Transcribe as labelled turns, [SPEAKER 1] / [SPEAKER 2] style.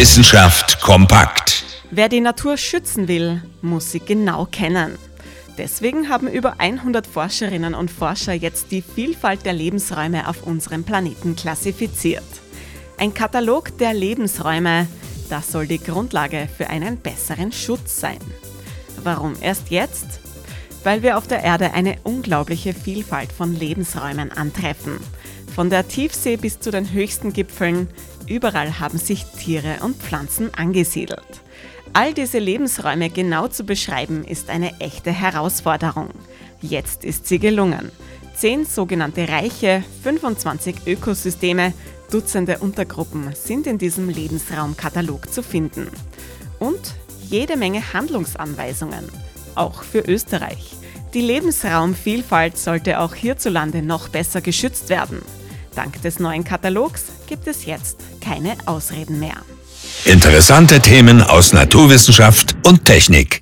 [SPEAKER 1] Wissenschaft kompakt.
[SPEAKER 2] Wer die Natur schützen will, muss sie genau kennen. Deswegen haben über 100 Forscherinnen und Forscher jetzt die Vielfalt der Lebensräume auf unserem Planeten klassifiziert. Ein Katalog der Lebensräume, das soll die Grundlage für einen besseren Schutz sein. Warum erst jetzt? Weil wir auf der Erde eine unglaubliche Vielfalt von Lebensräumen antreffen. Von der Tiefsee bis zu den höchsten Gipfeln, überall haben sich Tiere und Pflanzen angesiedelt. All diese Lebensräume genau zu beschreiben, ist eine echte Herausforderung. Jetzt ist sie gelungen. Zehn sogenannte Reiche, 25 Ökosysteme, Dutzende Untergruppen sind in diesem Lebensraumkatalog zu finden. Und jede Menge Handlungsanweisungen, auch für Österreich. Die Lebensraumvielfalt sollte auch hierzulande noch besser geschützt werden. Dank des neuen Katalogs gibt es jetzt keine Ausreden mehr.
[SPEAKER 1] Interessante Themen aus Naturwissenschaft und Technik.